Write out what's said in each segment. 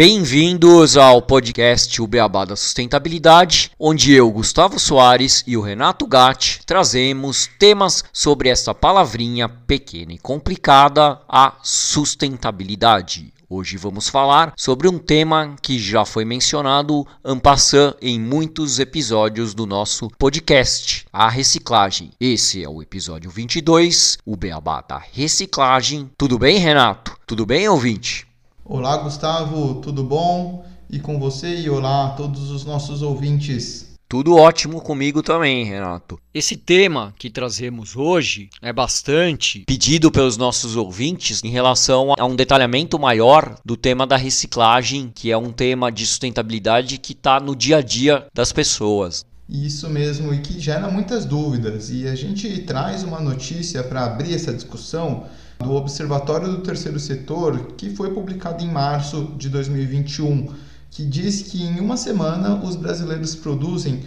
Bem-vindos ao podcast O Beabá da Sustentabilidade, onde eu, Gustavo Soares e o Renato Gatti trazemos temas sobre essa palavrinha pequena e complicada, a sustentabilidade. Hoje vamos falar sobre um tema que já foi mencionado en passant em muitos episódios do nosso podcast, a reciclagem. Esse é o episódio 22, o Beabá da reciclagem. Tudo bem, Renato? Tudo bem, ouvinte? Olá, Gustavo, tudo bom? E com você e olá a todos os nossos ouvintes. Tudo ótimo comigo também, Renato. Esse tema que trazemos hoje é bastante pedido pelos nossos ouvintes em relação a um detalhamento maior do tema da reciclagem, que é um tema de sustentabilidade que está no dia a dia das pessoas. Isso mesmo, e que gera muitas dúvidas. E a gente traz uma notícia para abrir essa discussão do Observatório do Terceiro Setor, que foi publicado em março de 2021, que diz que em uma semana os brasileiros produzem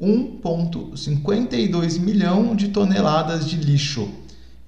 1,52 milhão de toneladas de lixo.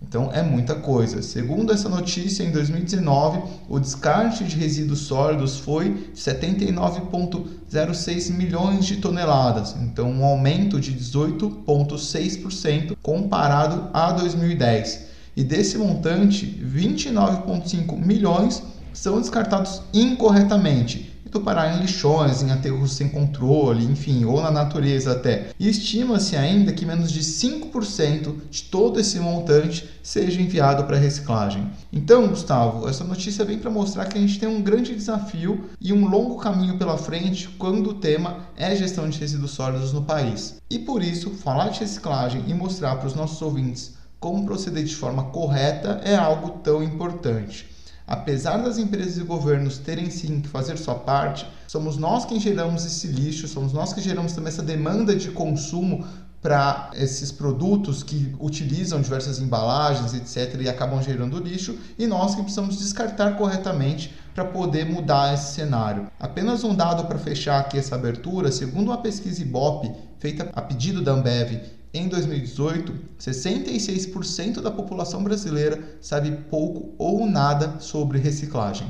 Então é muita coisa. Segundo essa notícia, em 2019, o descarte de resíduos sólidos foi 79,06 milhões de toneladas, então um aumento de 18,6% comparado a 2010 e desse montante, 29,5 milhões são descartados incorretamente, indo parar em lixões, em aterros sem controle, enfim, ou na natureza até. E estima-se ainda que menos de 5% de todo esse montante seja enviado para reciclagem. Então, Gustavo, essa notícia vem para mostrar que a gente tem um grande desafio e um longo caminho pela frente quando o tema é gestão de resíduos sólidos no país. E por isso, falar de reciclagem e mostrar para os nossos ouvintes como proceder de forma correta é algo tão importante. Apesar das empresas e governos terem sim que fazer sua parte, somos nós quem geramos esse lixo, somos nós que geramos também essa demanda de consumo para esses produtos que utilizam diversas embalagens, etc., e acabam gerando lixo, e nós que precisamos descartar corretamente para poder mudar esse cenário. Apenas um dado para fechar aqui essa abertura: segundo uma pesquisa Ibope feita a pedido da Ambev em 2018, 66% da população brasileira sabe pouco ou nada sobre reciclagem.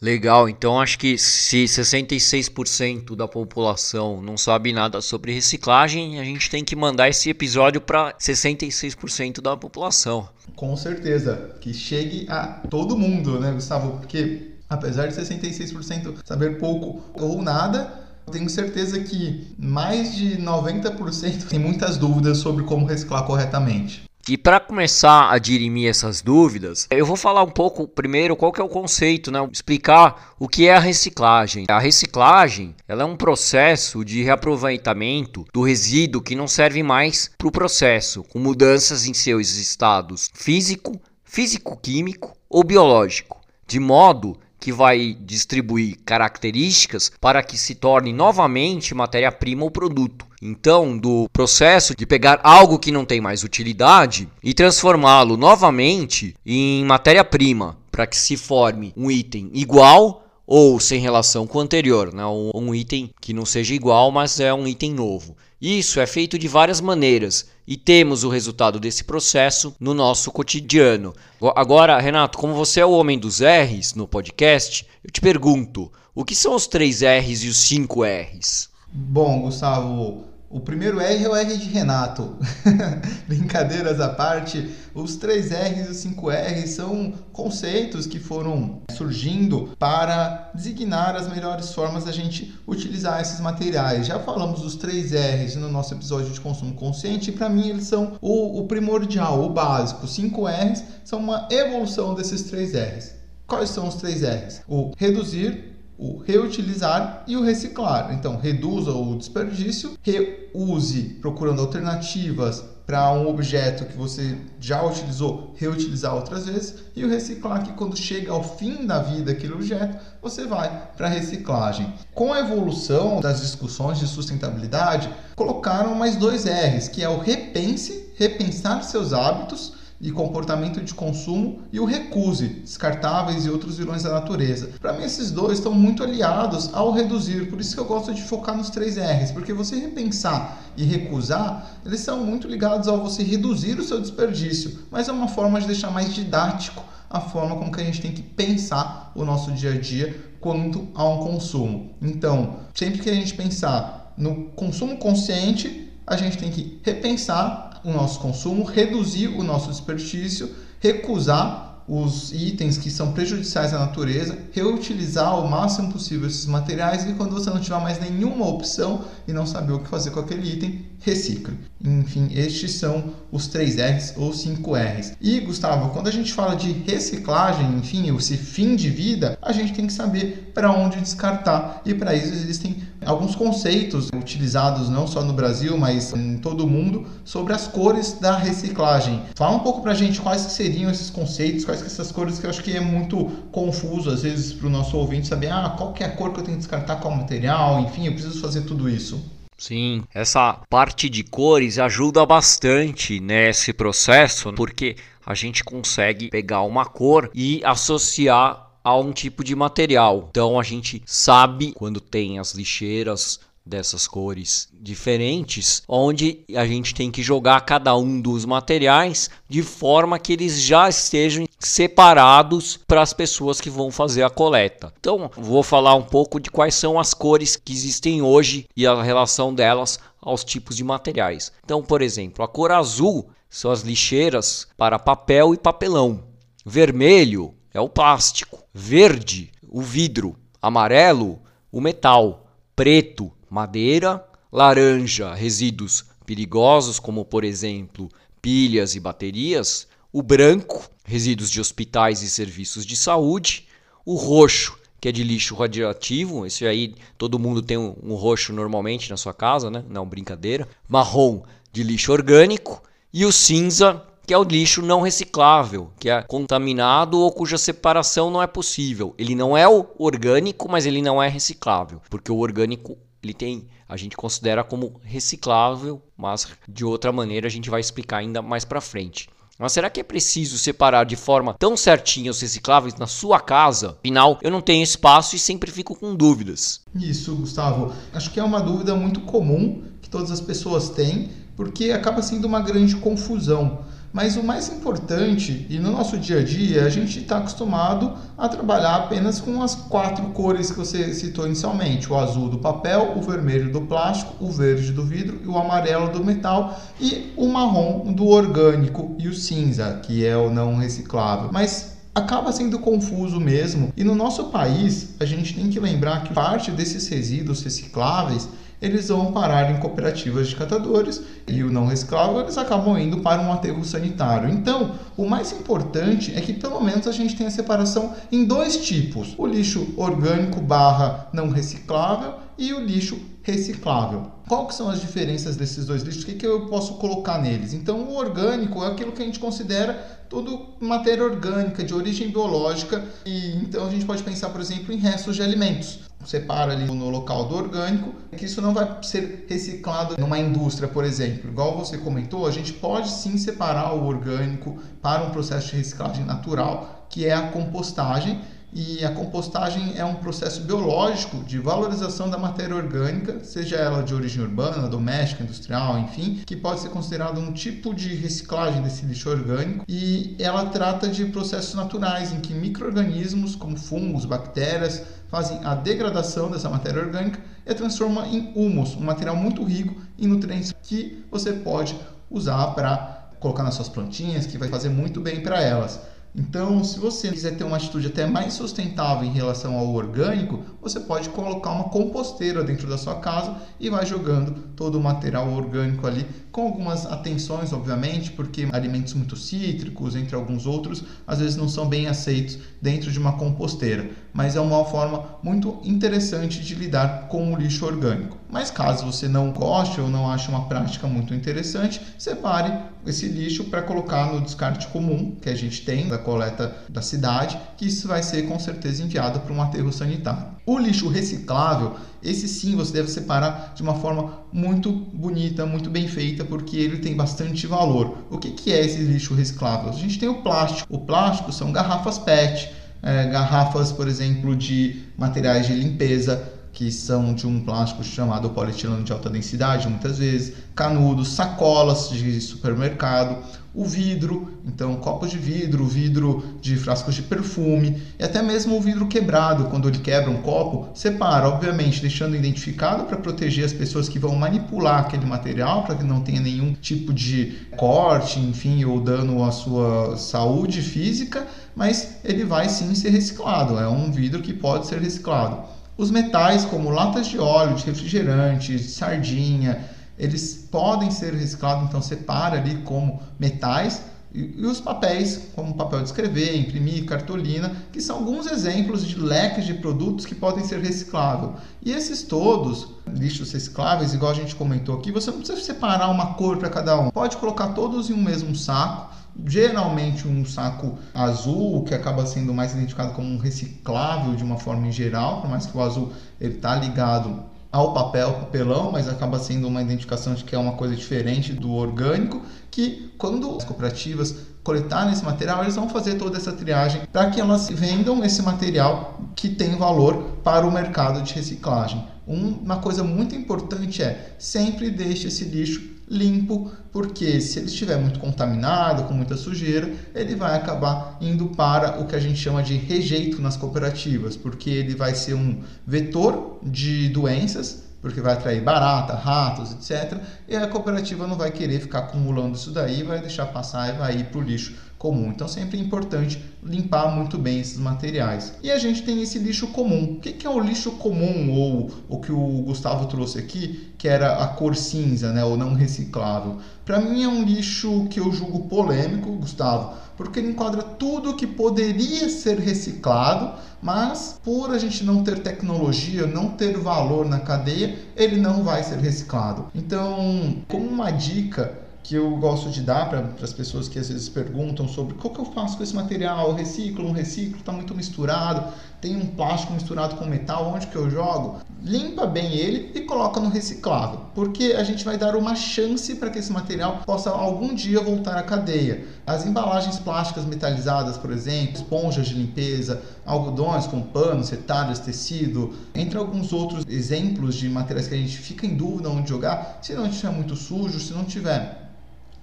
Legal, então acho que se 66% da população não sabe nada sobre reciclagem, a gente tem que mandar esse episódio para 66% da população. Com certeza, que chegue a todo mundo, né, Gustavo? Porque apesar de 66% saber pouco ou nada, tenho certeza que mais de 90% tem muitas dúvidas sobre como reciclar corretamente. E para começar a dirimir essas dúvidas, eu vou falar um pouco primeiro qual que é o conceito, né? explicar o que é a reciclagem. A reciclagem ela é um processo de reaproveitamento do resíduo que não serve mais para o processo, com mudanças em seus estados físico, físico-químico ou biológico, de modo que vai distribuir características para que se torne novamente matéria-prima ou produto. Então, do processo de pegar algo que não tem mais utilidade e transformá-lo novamente em matéria-prima, para que se forme um item igual ou sem relação com o anterior, né? um item que não seja igual, mas é um item novo. Isso é feito de várias maneiras e temos o resultado desse processo no nosso cotidiano. Agora, Renato, como você é o homem dos R's no podcast, eu te pergunto: o que são os três R's e os cinco R's? Bom, Gustavo, o primeiro R é o R de Renato. Brincadeiras à parte, os 3 R's e os 5 R's são conceitos que foram surgindo para designar as melhores formas da gente utilizar esses materiais. Já falamos dos 3 R's no nosso episódio de consumo consciente e para mim eles são o, o primordial, o básico. 5 R's são uma evolução desses 3 R's. Quais são os 3 R's? O reduzir, o reutilizar e o reciclar. Então, reduza o desperdício, reuse procurando alternativas para um objeto que você já utilizou, reutilizar outras vezes, e o reciclar, que quando chega ao fim da vida aquele objeto, você vai para reciclagem. Com a evolução das discussões de sustentabilidade, colocaram mais dois R's, que é o repense, repensar seus hábitos, e comportamento de consumo e o recuse, descartáveis e outros vilões da natureza. Para mim, esses dois estão muito aliados ao reduzir, por isso que eu gosto de focar nos três R's, porque você repensar e recusar, eles são muito ligados ao você reduzir o seu desperdício, mas é uma forma de deixar mais didático a forma como que a gente tem que pensar o nosso dia a dia quanto a um consumo. Então, sempre que a gente pensar no consumo consciente, a gente tem que repensar o nosso consumo, reduzir o nosso desperdício, recusar os itens que são prejudiciais à natureza, reutilizar o máximo possível esses materiais e quando você não tiver mais nenhuma opção e não saber o que fazer com aquele item, recicle. Enfim, estes são os 3 R's ou 5 R's. E, Gustavo, quando a gente fala de reciclagem, enfim, esse fim de vida, a gente tem que saber para onde descartar. E para isso existem alguns conceitos utilizados não só no Brasil, mas em todo o mundo sobre as cores da reciclagem. Fala um pouco para a gente quais seriam esses conceitos, quais que essas cores que eu acho que é muito confuso às vezes para o nosso ouvinte saber ah, qual que é a cor que eu tenho que descartar, qual material, enfim, eu preciso fazer tudo isso. Sim, essa parte de cores ajuda bastante nesse processo, porque a gente consegue pegar uma cor e associar a um tipo de material. Então a gente sabe quando tem as lixeiras dessas cores diferentes, onde a gente tem que jogar cada um dos materiais de forma que eles já estejam separados para as pessoas que vão fazer a coleta. Então, vou falar um pouco de quais são as cores que existem hoje e a relação delas aos tipos de materiais. Então, por exemplo, a cor azul são as lixeiras para papel e papelão. Vermelho é o plástico, verde, o vidro, amarelo, o metal, preto, madeira, laranja, resíduos perigosos, como por exemplo pilhas e baterias, o branco, resíduos de hospitais e serviços de saúde, o roxo, que é de lixo radioativo, esse aí todo mundo tem um, roxo normalmente na sua casa, né? Não, brincadeira. Marrom, de lixo orgânico, e o cinza, que é o lixo não reciclável, que é contaminado ou cuja separação não é possível. Ele não é orgânico, mas ele não é reciclável, porque o orgânico ele tem, a gente considera como reciclável, mas de outra maneira a gente vai explicar ainda mais para frente. Mas será que é preciso separar de forma tão certinha os recicláveis na sua casa? Afinal, eu não tenho espaço e sempre fico com dúvidas. Isso, Gustavo. Acho que é uma dúvida muito comum que todas as pessoas têm, porque acaba sendo uma grande confusão. Mas o mais importante, e no nosso dia a dia, a gente está acostumado a trabalhar apenas com as quatro cores que você citou inicialmente: o azul do papel, o vermelho do plástico, o verde do vidro e o amarelo do metal, e o marrom do orgânico e o cinza, que é o não reciclável. Mas acaba sendo confuso mesmo. E no nosso país, a gente tem que lembrar que parte desses resíduos recicláveis eles vão parar em cooperativas de catadores e o não reciclável eles acabam indo para um aterro sanitário. Então, o mais importante é que pelo menos a gente tenha separação em dois tipos: o lixo orgânico barra não reciclável e o lixo reciclável. Qual que são as diferenças desses dois lixos? O que, que eu posso colocar neles? Então, o orgânico é aquilo que a gente considera tudo matéria orgânica, de origem biológica, e então a gente pode pensar, por exemplo, em restos de alimentos separa ali no local do orgânico, que isso não vai ser reciclado numa indústria, por exemplo. Igual você comentou, a gente pode sim separar o orgânico para um processo de reciclagem natural, que é a compostagem. E a compostagem é um processo biológico de valorização da matéria orgânica, seja ela de origem urbana, doméstica, industrial, enfim, que pode ser considerado um tipo de reciclagem desse lixo orgânico. E ela trata de processos naturais em que micro-organismos, como fungos, bactérias, fazem a degradação dessa matéria orgânica e a transforma em humus, um material muito rico em nutrientes que você pode usar para colocar nas suas plantinhas, que vai fazer muito bem para elas. Então, se você quiser ter uma atitude até mais sustentável em relação ao orgânico, você pode colocar uma composteira dentro da sua casa e vai jogando todo o material orgânico ali, com algumas atenções, obviamente, porque alimentos muito cítricos, entre alguns outros, às vezes não são bem aceitos dentro de uma composteira, mas é uma forma muito interessante de lidar com o lixo orgânico. mas caso você não goste ou não ache uma prática muito interessante, separe esse lixo para colocar no descarte comum que a gente tem da coleta da cidade, que isso vai ser com certeza enviado para um aterro sanitário. O lixo reciclável, esse sim você deve separar de uma forma muito bonita, muito bem feita, porque ele tem bastante valor. O que, que é esse lixo reciclável? A gente tem o plástico. O plástico são garrafas PET, é, garrafas, por exemplo, de materiais de limpeza, que são de um plástico chamado polietileno de alta densidade, muitas vezes, canudos, sacolas de supermercado, o vidro, então copos de vidro, vidro de frascos de perfume e até mesmo o vidro quebrado, quando ele quebra um copo, separa, obviamente, deixando identificado para proteger as pessoas que vão manipular aquele material para que não tenha nenhum tipo de corte, enfim, ou dano à sua saúde física, mas ele vai sim ser reciclado, é um vidro que pode ser reciclado. Os metais, como latas de óleo, de refrigerante, de sardinha, eles podem ser reciclados, então separa ali como metais. E, os papéis, como papel de escrever, imprimir, cartolina, que são alguns exemplos de leques de produtos que podem ser recicláveis. E esses todos, lixos recicláveis, igual a gente comentou aqui, você não precisa separar uma cor para cada um. Pode colocar todos em um mesmo saco geralmente um saco azul, que acaba sendo mais identificado como um reciclável de uma forma em geral, por mais que o azul ele está ligado ao papel, papelão, mas acaba sendo uma identificação de que é uma coisa diferente do orgânico, que quando as cooperativas coletarem esse material, eles vão fazer toda essa triagem para que elas vendam esse material que tem valor para o mercado de reciclagem. Uma coisa muito importante é sempre deixe esse lixo limpo, porque se ele estiver muito contaminado, com muita sujeira, ele vai acabar indo para o que a gente chama de rejeito nas cooperativas, porque ele vai ser um vetor de doenças, porque vai atrair barata, ratos, etc. E a cooperativa não vai querer ficar acumulando isso daí, vai deixar passar e vai ir para o lixo comum. Então sempre é importante limpar muito bem esses materiais. E a gente tem esse lixo comum. O que é o lixo comum ou o que o Gustavo trouxe aqui, que era a cor cinza, né, ou não reciclável? Para mim é um lixo que eu julgo polêmico, Gustavo, porque ele enquadra tudo que poderia ser reciclado, mas por a gente não ter tecnologia, não ter valor na cadeia, ele não vai ser reciclado. Então, como uma dica que eu gosto de dar para as pessoas que às vezes perguntam sobre o que eu faço com esse material, eu reciclo, não reciclo, está muito misturado, tem um plástico misturado com metal, onde que eu jogo? Limpa bem ele e coloca no reciclável, porque a gente vai dar uma chance para que esse material possa algum dia voltar à cadeia. As embalagens plásticas metalizadas, por exemplo, esponjas de limpeza, algodões com panos, retalhos, tecido, entre alguns outros exemplos de materiais que a gente fica em dúvida onde jogar, se não estiver muito sujo, se não tiver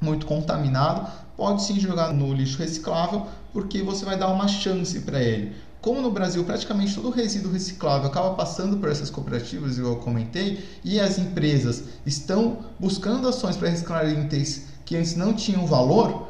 muito contaminado, pode sim jogar no lixo reciclável, porque você vai dar uma chance para ele. Como no Brasil praticamente todo resíduo reciclável acaba passando por essas cooperativas, igual eu comentei, e as empresas estão buscando ações para reciclar itens que antes não tinham valor,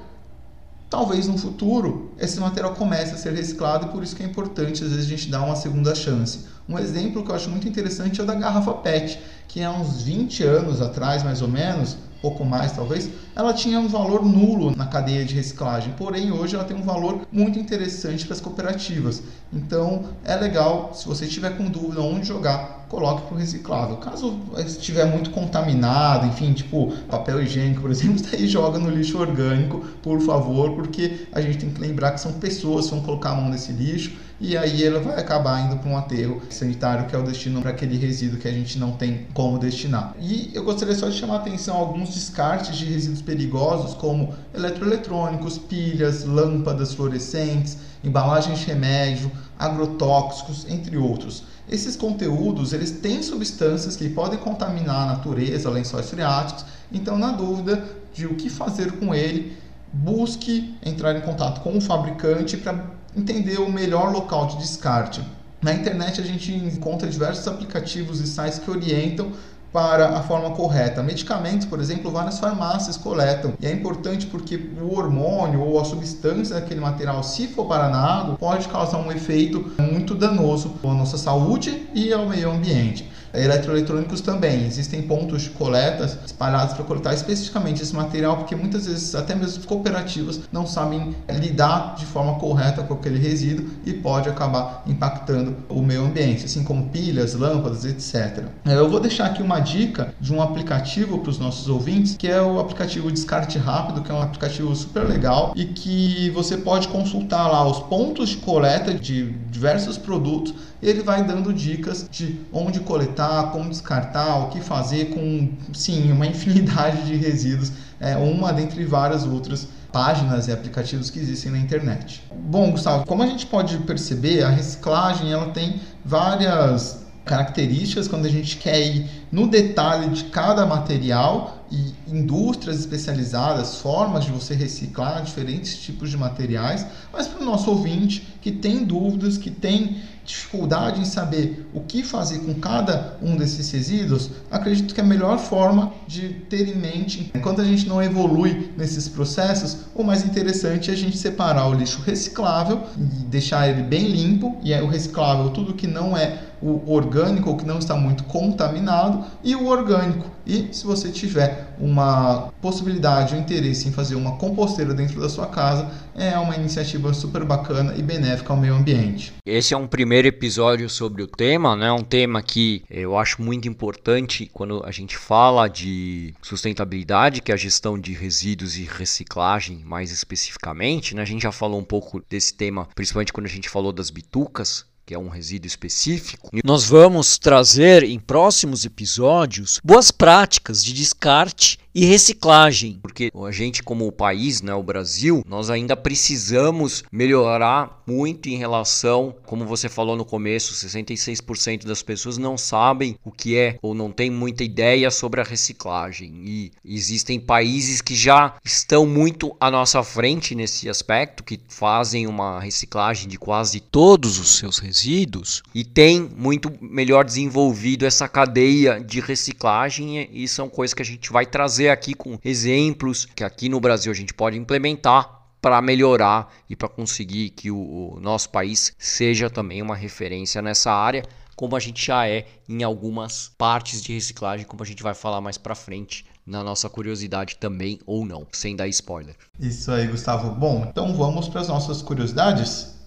talvez no futuro esse material comece a ser reciclado e por isso que é importante às vezes a gente dar uma segunda chance. Um exemplo que eu acho muito interessante é o da garrafa PET, que há uns 20 anos atrás, mais ou menos, pouco mais talvez, ela tinha um valor nulo na cadeia de reciclagem, porém hoje ela tem um valor muito interessante para as cooperativas. Então é legal, se você estiver com dúvida onde jogar, coloque para o reciclável. Caso estiver muito contaminado, enfim, tipo papel higiênico, por exemplo, daí joga no lixo orgânico, por favor, porque a gente tem que lembrar que são pessoas que vão colocar a mão nesse lixo e aí ela vai acabar indo para um aterro sanitário, que é o destino para aquele resíduo que a gente não tem como destinar. E eu gostaria só de chamar a atenção a alguns descartes de resíduos perigosos, como eletroeletrônicos, pilhas, lâmpadas fluorescentes, embalagens de remédio, agrotóxicos, entre outros. Esses conteúdos, eles têm substâncias que podem contaminar a natureza, lençóis freáticos, então na dúvida de o que fazer com ele, busque entrar em contato com o fabricante para entender o melhor local de descarte. Na internet a gente encontra diversos aplicativos e sites que orientam para a forma correta. Medicamentos, por exemplo, várias farmácias coletam. E é importante porque o hormônio ou a substância daquele material, se for parar na água, pode causar um efeito muito danoso à nossa saúde e ao meio ambiente. Eletroeletrônicos também. Existem pontos de coleta espalhados para coletar especificamente esse material, porque muitas vezes até mesmo cooperativas não sabem lidar de forma correta com aquele resíduo e pode acabar impactando o meio ambiente, assim como pilhas, lâmpadas, etc. Eu vou deixar aqui uma dica de um aplicativo para os nossos ouvintes, que é o aplicativo Descarte Rápido, que é um aplicativo super legal e que você pode consultar lá os pontos de coleta de diversos produtos. E ele vai dando dicas de onde coletar, como descartar, o que fazer com, sim, uma infinidade de resíduos, é uma dentre várias outras páginas e aplicativos que existem na internet. Bom, Gustavo, como a gente pode perceber, a reciclagem ela tem várias características quando a gente quer ir no detalhe de cada material e indústrias especializadas, formas de você reciclar diferentes tipos de materiais, mas para o nosso ouvinte que tem dúvidas, que tem dificuldade em saber o que fazer com cada um desses resíduos, acredito que a melhor forma de ter em mente, enquanto a gente não evolui nesses processos, o mais interessante é a gente separar o lixo reciclável e deixar ele bem limpo, e é o reciclável tudo que não é o orgânico ou que não está muito contaminado e o orgânico. E se você tiver uma possibilidade ou interesse em fazer uma composteira dentro da sua casa, é uma iniciativa super bacana e benéfica ao meio ambiente. Esse é um primeiro episódio sobre o tema, né? Um tema que eu acho muito importante quando a gente fala de sustentabilidade, que é a gestão de resíduos e reciclagem, mais especificamente, né? A gente já falou um pouco desse tema, principalmente quando a gente falou das bitucas, que é um resíduo específico. E nós vamos trazer em próximos episódios boas práticas de descarte e reciclagem, porque a gente como país, né, o Brasil, nós ainda precisamos melhorar muito em relação, como você falou no começo, 66% das pessoas não sabem o que é ou não tem muita ideia sobre a reciclagem. E existem países que já estão muito à nossa frente nesse aspecto, que fazem uma reciclagem de quase todos os seus resíduos e tem muito melhor desenvolvido essa cadeia de reciclagem e são coisas que a gente vai trazer trazer aqui com exemplos que aqui no Brasil a gente pode implementar para melhorar e para conseguir que o, o nosso país seja também uma referência nessa área, como a gente já é em algumas partes de reciclagem, como a gente vai falar mais para frente na nossa curiosidade também ou não, sem dar spoiler. Isso aí, Gustavo. Bom, então vamos para as nossas curiosidades.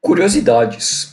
Curiosidades.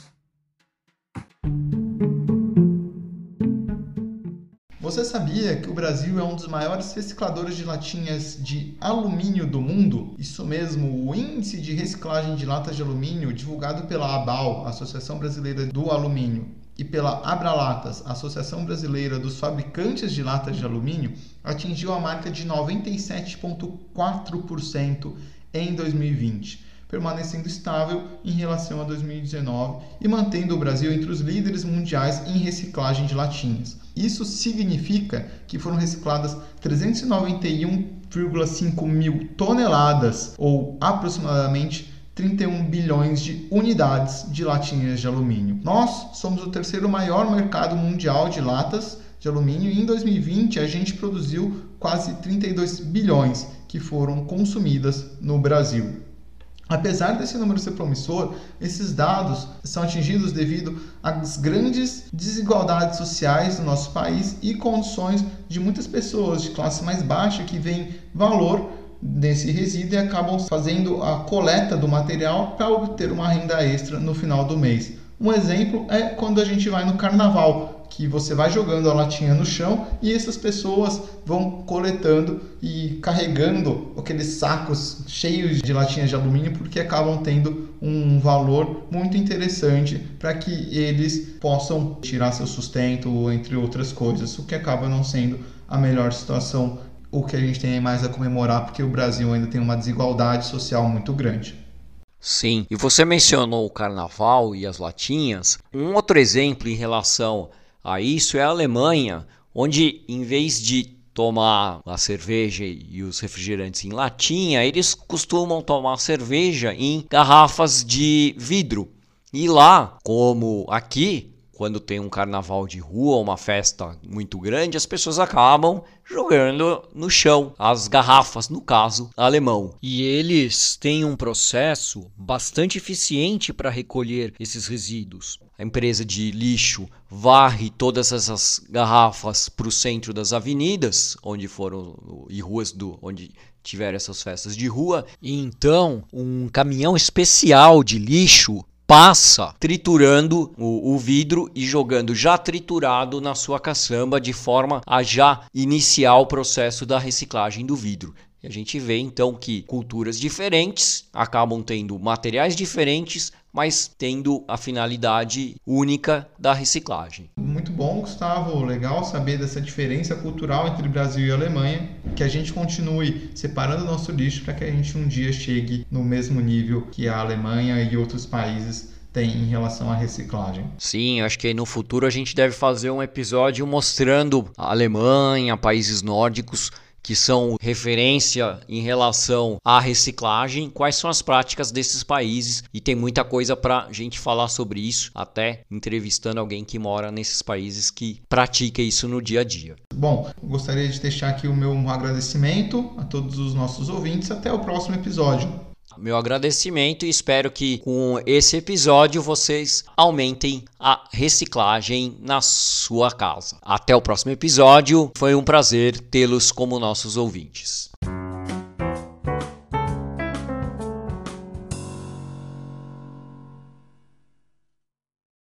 Sabia que o Brasil é um dos maiores recicladores de latinhas de alumínio do mundo? Isso mesmo, o índice de reciclagem de latas de alumínio divulgado pela ABAL, Associação Brasileira do Alumínio, e pela Abralatas, Associação Brasileira dos Fabricantes de Latas de Alumínio, atingiu a marca de 97,4% em 2020 permanecendo estável em relação a 2019 e mantendo o Brasil entre os líderes mundiais em reciclagem de latinhas. Isso significa que foram recicladas 391,5 mil toneladas, ou aproximadamente 31 bilhões de unidades de latinhas de alumínio. Nós somos o terceiro maior mercado mundial de latas de alumínio e em 2020 a gente produziu quase 32 bilhões que foram consumidas no Brasil. Apesar desse número ser promissor, esses dados são atingidos devido às grandes desigualdades sociais do nosso país e condições de muitas pessoas de classe mais baixa que veem valor nesse resíduo e acabam fazendo a coleta do material para obter uma renda extra no final do mês. Um exemplo é quando a gente vai no carnaval que você vai jogando a latinha no chão e essas pessoas vão coletando e carregando aqueles sacos cheios de latinhas de alumínio porque acabam tendo um valor muito interessante para que eles possam tirar seu sustento, entre outras coisas, o que acaba não sendo a melhor situação, o que a gente tem mais a comemorar porque o Brasil ainda tem uma desigualdade social muito grande. Sim, e você mencionou o carnaval e as latinhas. Um outro exemplo em relação a isso é a Alemanha, onde em vez de tomar a cerveja e os refrigerantes em latinha, eles costumam tomar cerveja em garrafas de vidro. E lá, como aqui, quando tem um carnaval de rua, uma festa muito grande, as pessoas acabam jogando no chão as garrafas, no caso alemão. E eles têm um processo bastante eficiente para recolher esses resíduos. A empresa de lixo varre todas essas garrafas para o centro das avenidas, onde foram e ruas do onde tiveram essas festas de rua. E então, um caminhão especial de lixo passa triturando o, o, vidro e jogando já triturado na sua caçamba de forma a já iniciar o processo da reciclagem do vidro. E a gente vê então que culturas diferentes acabam tendo materiais diferentes, mas tendo a finalidade única da reciclagem. Muito bom, Gustavo. Legal saber dessa diferença cultural entre Brasil e Alemanha. Que a gente continue separando nosso lixo para que a gente um dia chegue no mesmo nível que a Alemanha e outros países tem em relação à reciclagem. Sim, acho que no futuro a gente deve fazer um episódio mostrando a Alemanha, países nórdicos que são referência em relação à reciclagem, quais são as práticas desses países e tem muita coisa para a gente falar sobre isso, até entrevistando alguém que mora nesses países que pratica isso no dia a dia. Bom, gostaria de deixar aqui o meu agradecimento a todos os nossos ouvintes. Até o próximo episódio meu agradecimento e espero que com esse episódio vocês aumentem a reciclagem na sua casa. Até o próximo episódio, foi um prazer tê-los como nossos ouvintes.